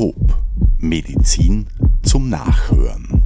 Stethoskop. Medizin zum Nachhören.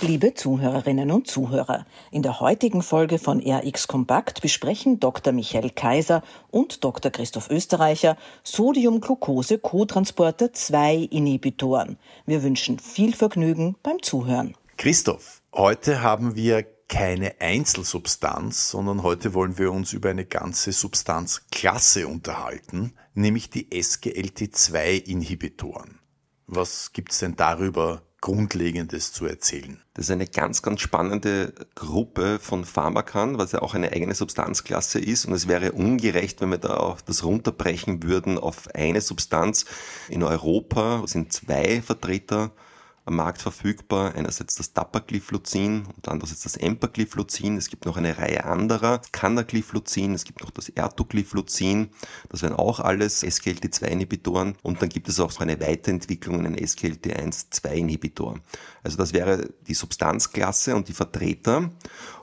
Liebe Zuhörerinnen und Zuhörer, in der heutigen Folge von RX Kompakt besprechen Dr. Michael Kaiser und Dr. Christoph Österreicher Sodium-Glucose-Cotransporter 2 Inhibitoren. Wir wünschen viel Vergnügen beim Zuhören. Christoph, heute haben wir keine Einzelsubstanz, sondern heute wollen wir uns über eine ganze Substanzklasse unterhalten, nämlich die SGLT2-Inhibitoren. Was gibt es denn darüber Grundlegendes zu erzählen? Das ist eine ganz, ganz spannende Gruppe von Pharmakern, was ja auch eine eigene Substanzklasse ist. Und es wäre ungerecht, wenn wir da auch das runterbrechen würden auf eine Substanz. In Europa sind zwei Vertreter am Markt verfügbar. Einerseits das Dapagliflozin und andererseits das Empagliflozin. Es gibt noch eine Reihe anderer. Canagliflozin, es gibt noch das Ertugliflozin. Das wären auch alles SGLT2-Inhibitoren. Und dann gibt es auch so eine Weiterentwicklung in einen SGLT1-2-Inhibitor. Also das wäre die Substanzklasse und die Vertreter.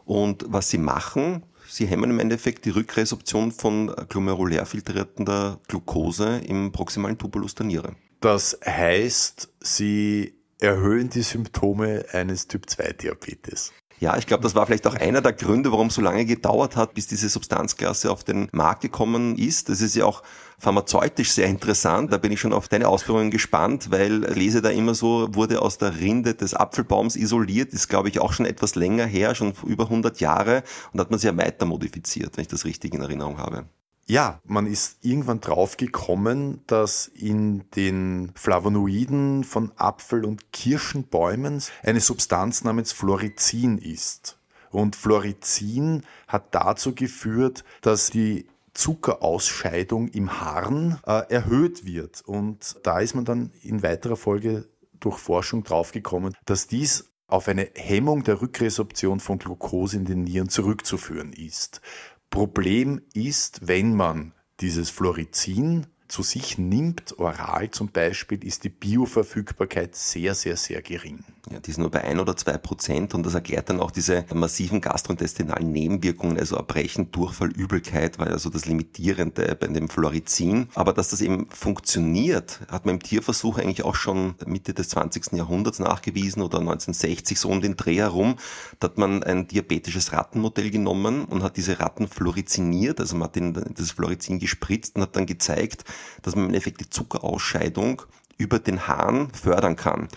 Und was sie machen, Sie hemmen im Endeffekt die Rückresorption von glomerulär filtrierender Glucose im proximalen Tubulus der Niere. Das heißt, sie erhöhen die Symptome eines Typ-2-Diabetes. Ja, ich glaube, das war vielleicht auch einer der Gründe, warum es so lange gedauert hat, bis diese Substanzklasse auf den Markt gekommen ist. Das ist ja auch pharmazeutisch sehr interessant. Da bin ich schon auf deine Ausführungen gespannt, weil lese da immer so, wurde aus der Rinde des Apfelbaums isoliert, ist glaube ich auch schon etwas länger her, schon über 100 Jahre und hat man sie ja weiter modifiziert, wenn ich das richtig in Erinnerung habe. Ja, man ist irgendwann drauf gekommen, dass in den Flavonoiden von Apfel- und Kirschenbäumen eine Substanz namens Florizin ist. Und Florizin hat dazu geführt, dass die Zuckerausscheidung im Harn äh, erhöht wird. Und da ist man dann in weiterer Folge durch Forschung draufgekommen, dass dies auf eine Hemmung der Rückresorption von Glucose in den Nieren zurückzuführen ist. Problem ist, wenn man dieses Florizin zu sich nimmt, oral zum Beispiel, ist die Bioverfügbarkeit sehr, sehr, sehr gering. Ja, die ist nur bei ein oder zwei Prozent und das erklärt dann auch diese massiven gastrointestinalen Nebenwirkungen, also Erbrechen, Durchfall, Übelkeit, weil also das Limitierende bei dem Florizin. Aber dass das eben funktioniert, hat man im Tierversuch eigentlich auch schon Mitte des 20. Jahrhunderts nachgewiesen oder 1960 so um den Dreh herum. Da hat man ein diabetisches Rattenmodell genommen und hat diese Ratten fluoriziniert, also man hat ihnen das Florizin gespritzt und hat dann gezeigt, dass man im Endeffekt die Zuckerausscheidung über den Hahn fördern kann.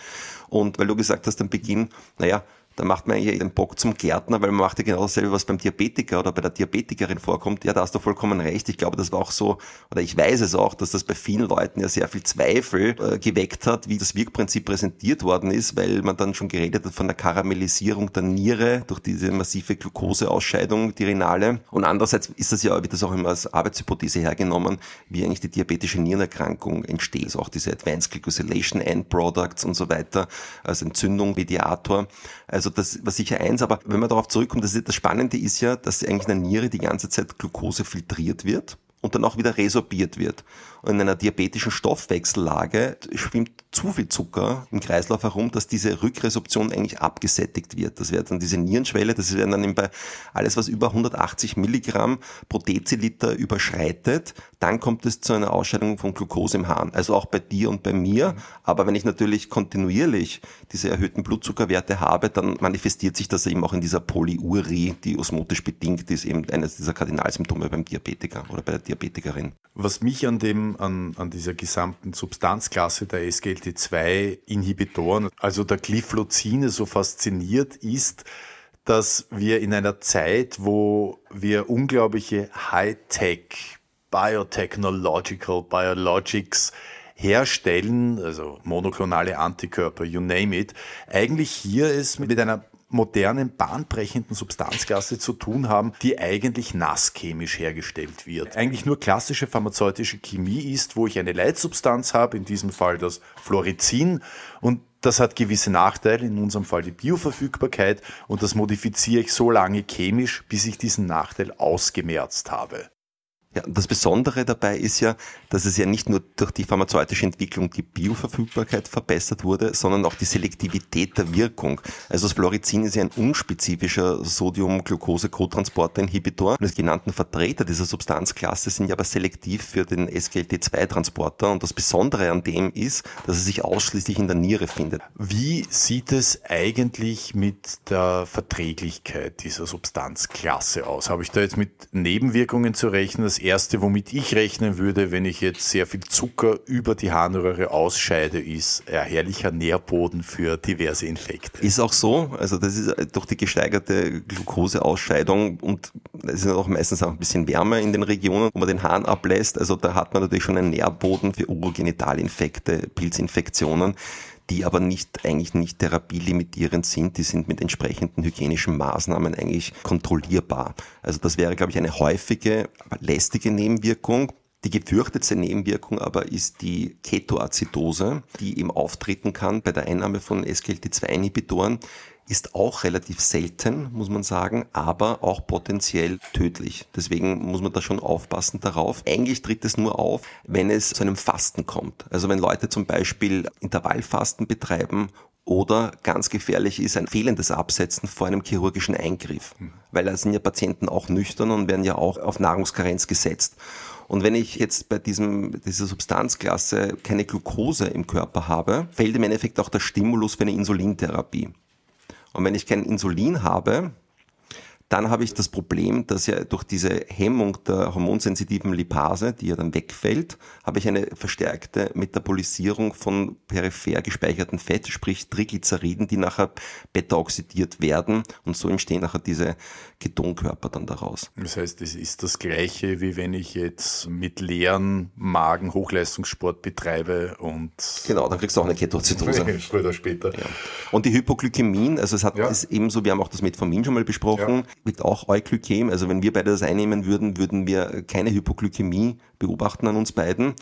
Und weil du gesagt hast am Beginn, naja, da macht man eigentlich den Bock zum Gärtner, weil man macht ja genau dasselbe, was beim Diabetiker oder bei der Diabetikerin vorkommt. Ja, da hast du vollkommen recht. Ich glaube, das war auch so, oder ich weiß es auch, dass das bei vielen Leuten ja sehr viel Zweifel äh, geweckt hat, wie das Wirkprinzip präsentiert worden ist, weil man dann schon geredet hat von der Karamellisierung der Niere durch diese massive Glukoseausscheidung, die Renale. Und andererseits ist das ja, wird das auch immer als Arbeitshypothese hergenommen, wie eigentlich die diabetische Nierenerkrankung entsteht. Also auch diese Advanced Glycosylation End Products und so weiter, als Entzündung, Mediator. Also das war sicher eins, aber wenn man darauf zurückkommt, das, das Spannende ist ja, dass eigentlich in der Niere die ganze Zeit Glucose filtriert wird und dann auch wieder resorbiert wird. Und in einer diabetischen Stoffwechsellage schwimmt zu viel Zucker im Kreislauf herum, dass diese Rückresorption eigentlich abgesättigt wird. Das wäre dann diese Nierenschwelle, das wäre dann bei alles, was über 180 Milligramm pro Deziliter überschreitet, dann kommt es zu einer Ausscheidung von Glucose im Hahn. Also auch bei dir und bei mir. Aber wenn ich natürlich kontinuierlich diese erhöhten Blutzuckerwerte habe, dann manifestiert sich das eben auch in dieser Polyurie, die osmotisch bedingt ist, eben eines dieser Kardinalsymptome beim Diabetiker oder bei der Diabetikerin. Was mich an dem, an, an dieser gesamten Substanzklasse der SGLT2-Inhibitoren, also der Glyphlozine so fasziniert, ist, dass wir in einer Zeit, wo wir unglaubliche Hightech, Biotechnological, Biologics herstellen, also monoklonale Antikörper, you name it, eigentlich hier es mit einer modernen, bahnbrechenden Substanzklasse zu tun haben, die eigentlich nasschemisch hergestellt wird. Eigentlich nur klassische pharmazeutische Chemie ist, wo ich eine Leitsubstanz habe, in diesem Fall das Florizin, und das hat gewisse Nachteile, in unserem Fall die Bioverfügbarkeit, und das modifiziere ich so lange chemisch, bis ich diesen Nachteil ausgemerzt habe. Ja, das Besondere dabei ist ja, dass es ja nicht nur durch die pharmazeutische Entwicklung die Bioverfügbarkeit verbessert wurde, sondern auch die Selektivität der Wirkung. Also das Fluorizin ist ja ein unspezifischer Sodium-Glucose-Cotransporter-Inhibitor. Die genannten Vertreter dieser Substanzklasse sind ja aber selektiv für den SGLT2-Transporter. Und das Besondere an dem ist, dass es sich ausschließlich in der Niere findet. Wie sieht es eigentlich mit der Verträglichkeit dieser Substanzklasse aus? Habe ich da jetzt mit Nebenwirkungen zu rechnen? Das erste, womit ich rechnen würde, wenn ich jetzt sehr viel Zucker über die Harnröhre ausscheide, ist ein herrlicher Nährboden für diverse Infekte. Ist auch so. Also das ist durch die gesteigerte Glukoseausscheidung und es ist auch meistens auch ein bisschen wärmer in den Regionen, wo man den Hahn ablässt. Also da hat man natürlich schon einen Nährboden für Urogenitalinfekte, Pilzinfektionen die aber nicht, eigentlich nicht therapielimitierend sind. Die sind mit entsprechenden hygienischen Maßnahmen eigentlich kontrollierbar. Also das wäre, glaube ich, eine häufige, aber lästige Nebenwirkung. Die gefürchtetste Nebenwirkung aber ist die Ketoazidose, die eben auftreten kann bei der Einnahme von SGLT2-Inhibitoren ist auch relativ selten, muss man sagen, aber auch potenziell tödlich. Deswegen muss man da schon aufpassen darauf. Eigentlich tritt es nur auf, wenn es zu einem Fasten kommt. Also wenn Leute zum Beispiel Intervallfasten betreiben oder ganz gefährlich ist ein fehlendes Absetzen vor einem chirurgischen Eingriff. Weil da sind ja Patienten auch nüchtern und werden ja auch auf Nahrungskarenz gesetzt. Und wenn ich jetzt bei diesem, dieser Substanzklasse keine Glucose im Körper habe, fällt im Endeffekt auch der Stimulus für eine Insulintherapie. Und wenn ich kein Insulin habe, dann habe ich das Problem, dass ja durch diese Hemmung der hormonsensitiven Lipase, die ja dann wegfällt, habe ich eine verstärkte Metabolisierung von peripher gespeicherten Fett, sprich Triglyceriden, die nachher beta-oxidiert werden und so entstehen nachher diese Ketonkörper dann daraus. Das heißt, es ist das Gleiche, wie wenn ich jetzt mit leeren Magen Hochleistungssport betreibe und... Genau, dann kriegst du auch eine Ketoacidose. Früher oder später. Ja. Und die Hypoglykämien, also es hat ja. ist ebenso, wir haben auch das Metformin schon mal besprochen, ja wird auch Euglykäm. Also wenn wir beide das einnehmen würden, würden wir keine Hypoglykämie beobachten an uns beiden.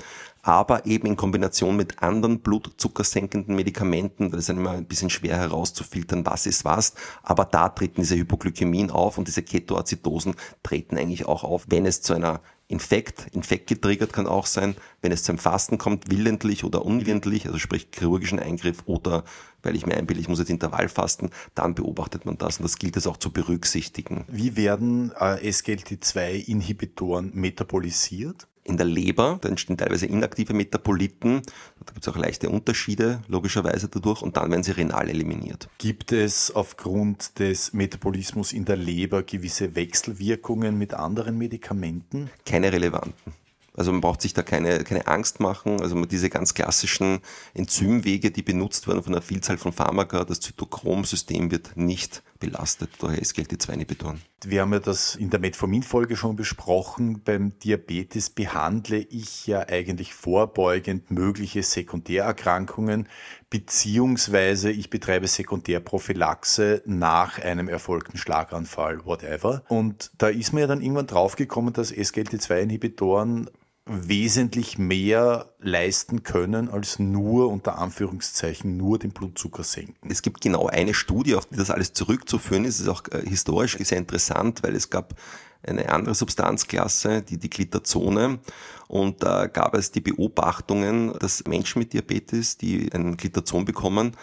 Aber eben in Kombination mit anderen blutzuckersenkenden Medikamenten, das ist dann immer ein bisschen schwer herauszufiltern, was ist was. Aber da treten diese Hypoglykämien auf und diese Ketoacidosen treten eigentlich auch auf, wenn es zu einer Infekt, Infekt getriggert kann auch sein, wenn es zum Fasten kommt, willentlich oder unwillentlich, also sprich chirurgischen Eingriff oder weil ich mir einbilde, ich muss jetzt Intervall fasten, dann beobachtet man das und das gilt es auch zu berücksichtigen. Wie werden äh, SGLT2-Inhibitoren metabolisiert? In der Leber, da entstehen teilweise inaktive Metaboliten, da gibt es auch leichte Unterschiede logischerweise dadurch und dann werden sie renal eliminiert. Gibt es aufgrund des Metabolismus in der Leber gewisse Wechselwirkungen mit anderen Medikamenten? Keine relevanten. Also man braucht sich da keine, keine Angst machen. Also diese ganz klassischen Enzymwege, die benutzt werden von einer Vielzahl von Pharmaka, das Zytochrom-System wird nicht belastet durch SGLT2-Inhibitoren. Wir haben ja das in der Metformin-Folge schon besprochen. Beim Diabetes behandle ich ja eigentlich vorbeugend mögliche Sekundärerkrankungen, beziehungsweise ich betreibe Sekundärprophylaxe nach einem erfolgten Schlaganfall, whatever. Und da ist mir ja dann irgendwann draufgekommen, dass SGLT2-Inhibitoren wesentlich mehr leisten können, als nur unter Anführungszeichen nur den Blutzucker senken. Es gibt genau eine Studie, auf die das alles zurückzuführen ist. Es ist auch äh, historisch sehr interessant, weil es gab eine andere Substanzklasse, die die Glitazone. Und da gab es die Beobachtungen, dass Menschen mit Diabetes, die einen Glitazon bekommen,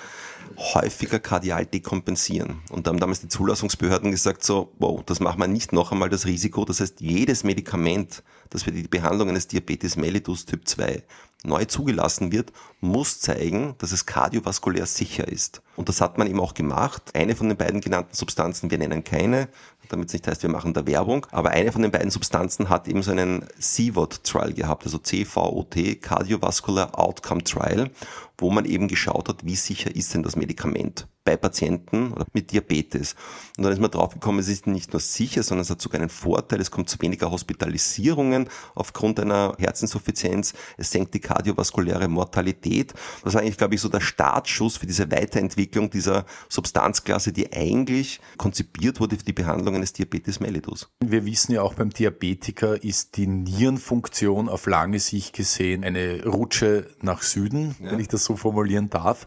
häufiger kardial dekompensieren. Und da haben damals die Zulassungsbehörden gesagt, so, wow, das machen wir nicht noch einmal das Risiko. Das heißt, jedes Medikament, das für die Behandlung eines Diabetes mellitus Typ 2 neu zugelassen wird, muss zeigen, dass es kardiovaskulär sicher ist. Und das hat man eben auch gemacht. Eine von den beiden genannten Substanzen, wir nennen keine, damit es nicht heißt, wir machen da Werbung, aber eine von den beiden Substanzen hat eben so einen CVOT-Trial gehabt, also CVOT, Cardiovascular Outcome Trial wo man eben geschaut hat, wie sicher ist denn das Medikament bei Patienten oder mit Diabetes. Und dann ist man draufgekommen, es ist nicht nur sicher, sondern es hat sogar einen Vorteil, es kommt zu weniger Hospitalisierungen aufgrund einer Herzinsuffizienz, es senkt die kardiovaskuläre Mortalität. Das ist eigentlich, glaube ich, so der Startschuss für diese Weiterentwicklung dieser Substanzklasse, die eigentlich konzipiert wurde für die Behandlung eines Diabetes mellitus. Wir wissen ja auch beim Diabetiker ist die Nierenfunktion auf lange Sicht gesehen eine Rutsche nach Süden, ja. wenn ich das so formulieren darf.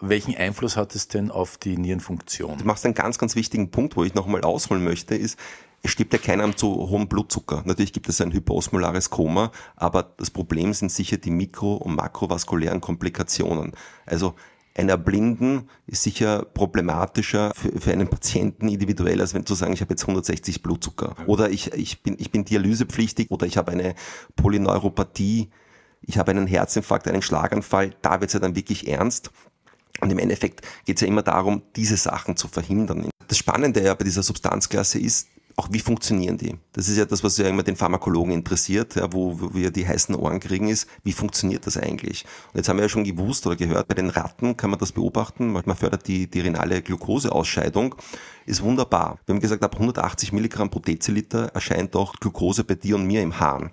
Welchen Einfluss hat es denn auf die Nierenfunktion? Du machst einen ganz, ganz wichtigen Punkt, wo ich nochmal ausholen möchte, ist, es stirbt ja keiner am zu hohen Blutzucker. Natürlich gibt es ein hyperosmolares Koma, aber das Problem sind sicher die mikro- und makrovaskulären Komplikationen. Also ein Erblinden ist sicher problematischer für, für einen Patienten individuell, als wenn zu sagen, ich habe jetzt 160 Blutzucker. Oder ich, ich, bin, ich bin dialysepflichtig oder ich habe eine Polyneuropathie, ich habe einen Herzinfarkt, einen Schlaganfall. Da wird es ja dann wirklich ernst. Und im Endeffekt geht es ja immer darum, diese Sachen zu verhindern. Das Spannende ja bei dieser Substanzklasse ist, auch wie funktionieren die? Das ist ja das, was ja immer den Pharmakologen interessiert, ja, wo, wo wir die heißen Ohren kriegen, ist, wie funktioniert das eigentlich? Und jetzt haben wir ja schon gewusst oder gehört, bei den Ratten kann man das beobachten, man fördert die, die renale Glukoseausscheidung, ist wunderbar. Wir haben gesagt, ab 180 Milligramm pro Deziliter erscheint auch Glucose bei dir und mir im Hahn.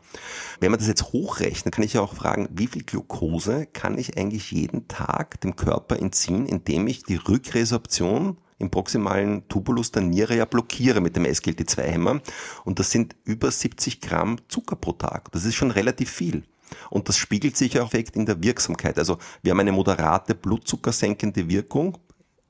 Wenn man das jetzt hochrechnet, kann ich ja auch fragen, wie viel Glucose kann ich eigentlich jeden Tag dem Körper entziehen, indem ich die Rückresorption im proximalen Tubulus der Niere ja blockiere mit dem SGLT2-Hämmer. Und das sind über 70 Gramm Zucker pro Tag. Das ist schon relativ viel. Und das spiegelt sich auch in der Wirksamkeit. Also wir haben eine moderate blutzuckersenkende Wirkung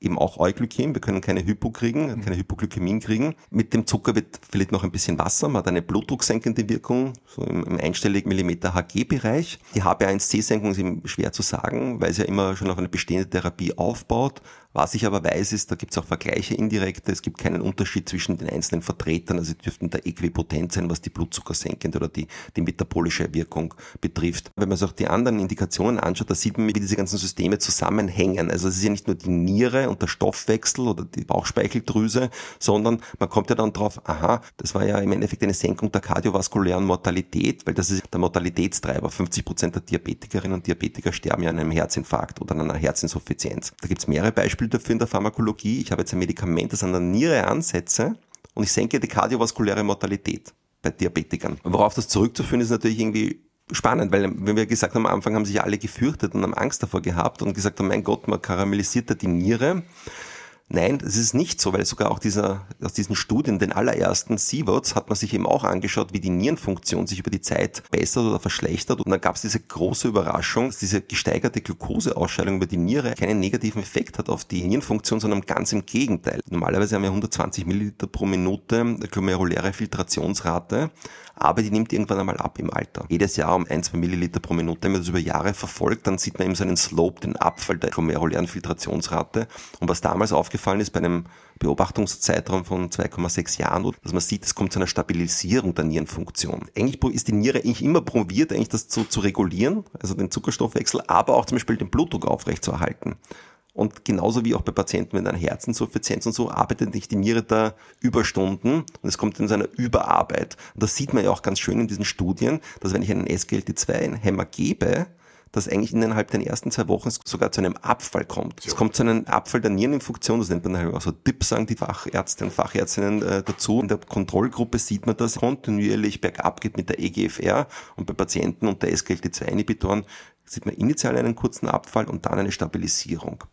eben auch Euglykäm. Wir können keine Hypo kriegen, mhm. keine Hypoglykämien kriegen. Mit dem Zucker wird vielleicht noch ein bisschen Wasser. Man hat eine blutdrucksenkende Wirkung, so im, im einstelligen Millimeter Hg-Bereich. Die HB1C-Senkung ist eben schwer zu sagen, weil es ja immer schon auf eine bestehende Therapie aufbaut. Was ich aber weiß, ist, da gibt es auch Vergleiche indirekte. Es gibt keinen Unterschied zwischen den einzelnen Vertretern. Also sie dürften da äquipotent sein, was die blutzuckersenkende oder die, die metabolische Wirkung betrifft. Wenn man sich auch die anderen Indikationen anschaut, da sieht man, wie diese ganzen Systeme zusammenhängen. Also es ist ja nicht nur die Niere und der Stoffwechsel oder die Bauchspeicheldrüse, sondern man kommt ja dann drauf, aha, das war ja im Endeffekt eine Senkung der kardiovaskulären Mortalität, weil das ist der Mortalitätstreiber. 50 Prozent der Diabetikerinnen und Diabetiker sterben ja an einem Herzinfarkt oder an einer Herzinsuffizienz. Da gibt es mehrere Beispiele dafür in der Pharmakologie. Ich habe jetzt ein Medikament, das an der Niere ansetze und ich senke die kardiovaskuläre Mortalität bei Diabetikern. Worauf das zurückzuführen ist natürlich irgendwie spannend, weil wenn wir gesagt haben, am Anfang haben sich alle gefürchtet und haben Angst davor gehabt und gesagt haben, mein Gott, man karamellisiert da die Niere. Nein, das ist nicht so, weil sogar auch dieser, aus diesen Studien, den allerersten SIVOTS, hat man sich eben auch angeschaut, wie die Nierenfunktion sich über die Zeit bessert oder verschlechtert. Und dann gab es diese große Überraschung, dass diese gesteigerte Glukoseausscheidung über die Niere keinen negativen Effekt hat auf die Nierenfunktion, sondern ganz im Gegenteil. Normalerweise haben wir 120 Milliliter pro Minute glomeruläre Filtrationsrate aber die nimmt irgendwann einmal ab im Alter. Jedes Jahr um ein, zwei Milliliter pro Minute. Wenn man das über Jahre verfolgt, dann sieht man eben so einen Slope, den Abfall der glomerulären Filtrationsrate. Und was damals aufgefallen ist bei einem Beobachtungszeitraum von 2,6 Jahren, dass man sieht, es kommt zu einer Stabilisierung der Nierenfunktion. Eigentlich ist die Niere eigentlich immer probiert, eigentlich das zu, zu regulieren, also den Zuckerstoffwechsel, aber auch zum Beispiel den Blutdruck aufrechtzuerhalten. Und genauso wie auch bei Patienten mit einer Herzinsuffizienz und so arbeitet nicht die Niere da Überstunden und es kommt in seiner Überarbeit. Und das sieht man ja auch ganz schön in diesen Studien, dass wenn ich einen SGLT2-Hämmer gebe, dass eigentlich innerhalb der ersten zwei Wochen sogar zu einem Abfall kommt. Es kommt zu einem Abfall der Niereninfunktion, das nennt man halt auch so DIP, sagen die Fachärzte und Fachärztinnen äh, dazu. In der Kontrollgruppe sieht man, dass kontinuierlich bergab geht mit der EGFR und bei Patienten unter SGLT2-Inhibitoren sieht man initial einen kurzen Abfall und dann eine Stabilisierung.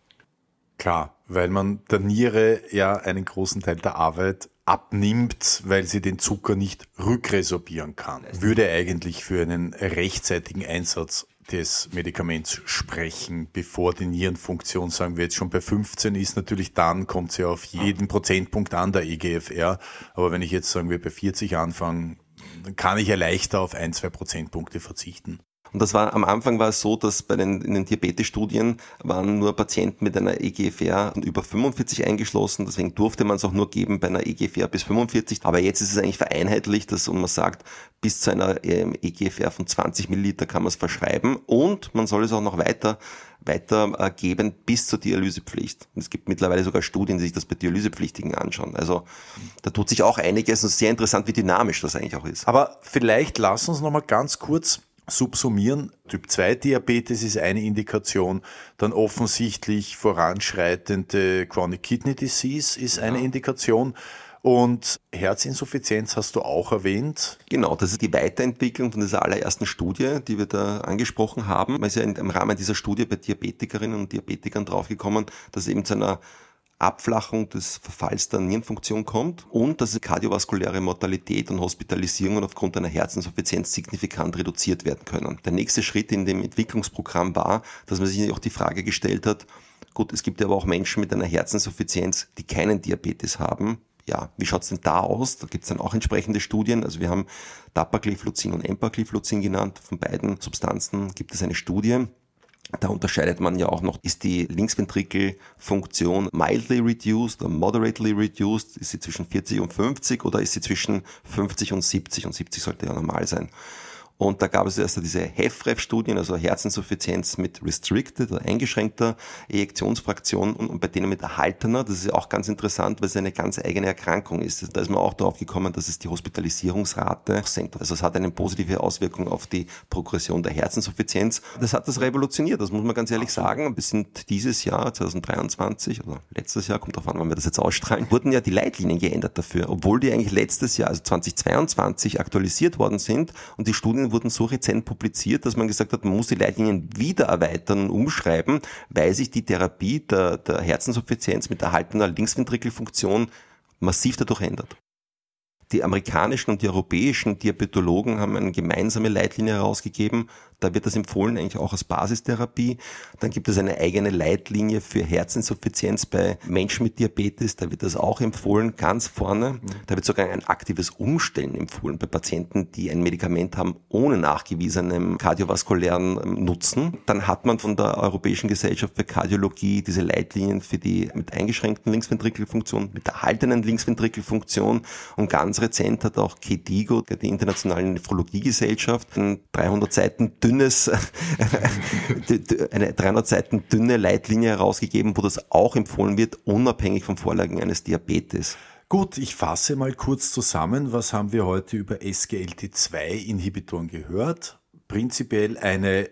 Klar, weil man der Niere ja einen großen Teil der Arbeit abnimmt, weil sie den Zucker nicht rückresorbieren kann. Würde eigentlich für einen rechtzeitigen Einsatz des Medikaments sprechen, bevor die Nierenfunktion, sagen wir jetzt schon bei 15 ist, natürlich dann kommt sie auf jeden Prozentpunkt an, der EGFR. Aber wenn ich jetzt sagen wir bei 40 anfange, dann kann ich ja leichter auf ein, zwei Prozentpunkte verzichten. Und das war am Anfang war es so, dass bei den, in den Diabetes-Studien waren nur Patienten mit einer EGFR über 45 eingeschlossen. Deswegen durfte man es auch nur geben bei einer EGFR bis 45. Aber jetzt ist es eigentlich vereinheitlicht, dass man sagt, bis zu einer ähm, EGFR von 20 Milliliter kann man es verschreiben und man soll es auch noch weiter weitergeben bis zur Dialysepflicht. Und es gibt mittlerweile sogar Studien, die sich das bei Dialysepflichtigen anschauen. Also da tut sich auch einiges und sehr interessant, wie dynamisch das eigentlich auch ist. Aber vielleicht lass uns noch mal ganz kurz subsumieren. Typ 2 Diabetes ist eine Indikation, dann offensichtlich voranschreitende Chronic Kidney Disease ist eine ja. Indikation. Und Herzinsuffizienz hast du auch erwähnt. Genau, das ist die Weiterentwicklung von dieser allerersten Studie, die wir da angesprochen haben. Man ist ja im Rahmen dieser Studie bei Diabetikerinnen und Diabetikern draufgekommen, dass eben zu einer Abflachung des Verfalls der Nierenfunktion kommt und dass kardiovaskuläre Mortalität und Hospitalisierungen aufgrund einer Herzinsuffizienz signifikant reduziert werden können. Der nächste Schritt in dem Entwicklungsprogramm war, dass man sich auch die Frage gestellt hat, gut, es gibt aber auch Menschen mit einer Herzinsuffizienz, die keinen Diabetes haben, ja, wie schaut's denn da aus? Da gibt's dann auch entsprechende Studien. Also wir haben Dapagliflozin und Empagliflozin genannt. Von beiden Substanzen gibt es eine Studie. Da unterscheidet man ja auch noch, ist die Linksventrikelfunktion mildly reduced oder moderately reduced? Ist sie zwischen 40 und 50 oder ist sie zwischen 50 und 70? Und 70 sollte ja normal sein. Und da gab es erst diese HEFREF-Studien, also Herzinsuffizienz mit restricted oder eingeschränkter Ejektionsfraktion und, bei denen mit erhaltener. Das ist auch ganz interessant, weil es eine ganz eigene Erkrankung ist. Da ist man auch darauf gekommen, dass es die Hospitalisierungsrate senkt. Also es hat eine positive Auswirkung auf die Progression der Herzinsuffizienz. Das hat das revolutioniert, das muss man ganz ehrlich sagen. Wir sind dieses Jahr, 2023 oder letztes Jahr, kommt darauf an, wann wir das jetzt ausstrahlen, wurden ja die Leitlinien geändert dafür, obwohl die eigentlich letztes Jahr, also 2022, aktualisiert worden sind und die Studien Leitlinien wurden so rezent publiziert, dass man gesagt hat, man muss die Leitlinien wieder erweitern und umschreiben, weil sich die Therapie der, der Herzenssuffizienz mit erhaltener Linksventrikelfunktion massiv dadurch ändert. Die amerikanischen und die europäischen Diabetologen haben eine gemeinsame Leitlinie herausgegeben, da wird das empfohlen eigentlich auch als Basistherapie. Dann gibt es eine eigene Leitlinie für Herzinsuffizienz bei Menschen mit Diabetes. Da wird das auch empfohlen, ganz vorne. Da wird sogar ein aktives Umstellen empfohlen bei Patienten, die ein Medikament haben ohne nachgewiesenem kardiovaskulären ähm, Nutzen. Dann hat man von der Europäischen Gesellschaft für Kardiologie diese Leitlinien für die mit eingeschränkten Linksventrikelfunktion, mit erhaltenen Linksventrikelfunktion. Und ganz rezent hat auch KDIGO, die internationale Nephrologiegesellschaft, ein 300 Seiten dünnes, eine 300 Seiten dünne Leitlinie herausgegeben, wo das auch empfohlen wird, unabhängig vom Vorlagen eines Diabetes. Gut, ich fasse mal kurz zusammen. Was haben wir heute über SGLT2-Inhibitoren gehört? Prinzipiell eine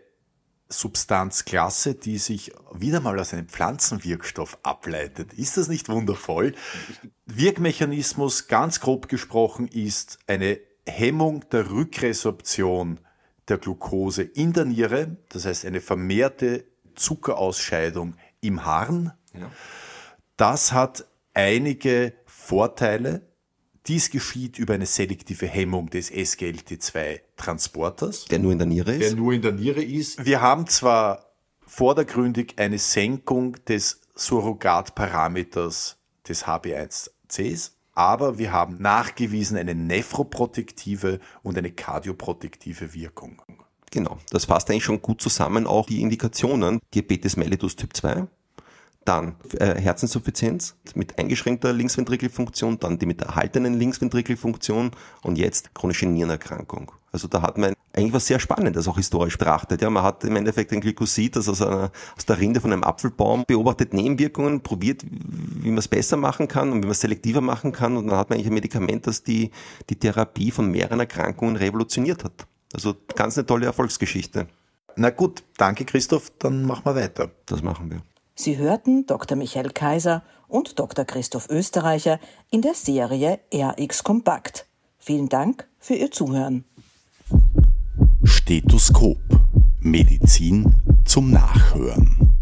Substanzklasse, die sich wieder mal aus einem Pflanzenwirkstoff ableitet. Ist das nicht wundervoll? Wirkmechanismus, ganz grob gesprochen, ist eine Hemmung der Rückresorption der Glucose in der Niere, das heißt eine vermehrte Zuckerausscheidung im Harn. Ja. Das hat einige Vorteile. Dies geschieht über eine selektive Hemmung des SGLT2-Transporters. Der nur in der Niere ist? Der nur in der Niere ist. Wir haben zwar vordergründig eine Senkung des Surrogatparameters des HB1Cs, aber wir haben nachgewiesen eine nephroprotektive und eine kardioprotektive Wirkung. Genau, das fasst eigentlich schon gut zusammen, auch die Indikationen. Diabetes mellitus Typ 2, dann äh, Herzinsuffizienz mit eingeschränkter Linksventrikelfunktion, dann die mit erhaltenen Linksventrikelfunktion und jetzt chronische Nierenerkrankung. Also da hat man eigentlich was sehr Spannendes, auch historisch betrachtet. Ja, man hat im Endeffekt ein Glykosid, das aus, einer, aus der Rinde von einem Apfelbaum beobachtet Nebenwirkungen, probiert, wie man es besser machen kann und wie man es selektiver machen kann und dann hat man eigentlich ein Medikament, das die, die Therapie von mehreren Erkrankungen revolutioniert hat. Also ganz eine tolle Erfolgsgeschichte. Na gut, danke Christoph, dann machen wir weiter. Das machen wir. Sie hörten Dr. Michael Kaiser und Dr. Christoph Österreicher in der Serie RX Kompakt. Vielen Dank für Ihr Zuhören. Stethoskop. Medizin zum Nachhören.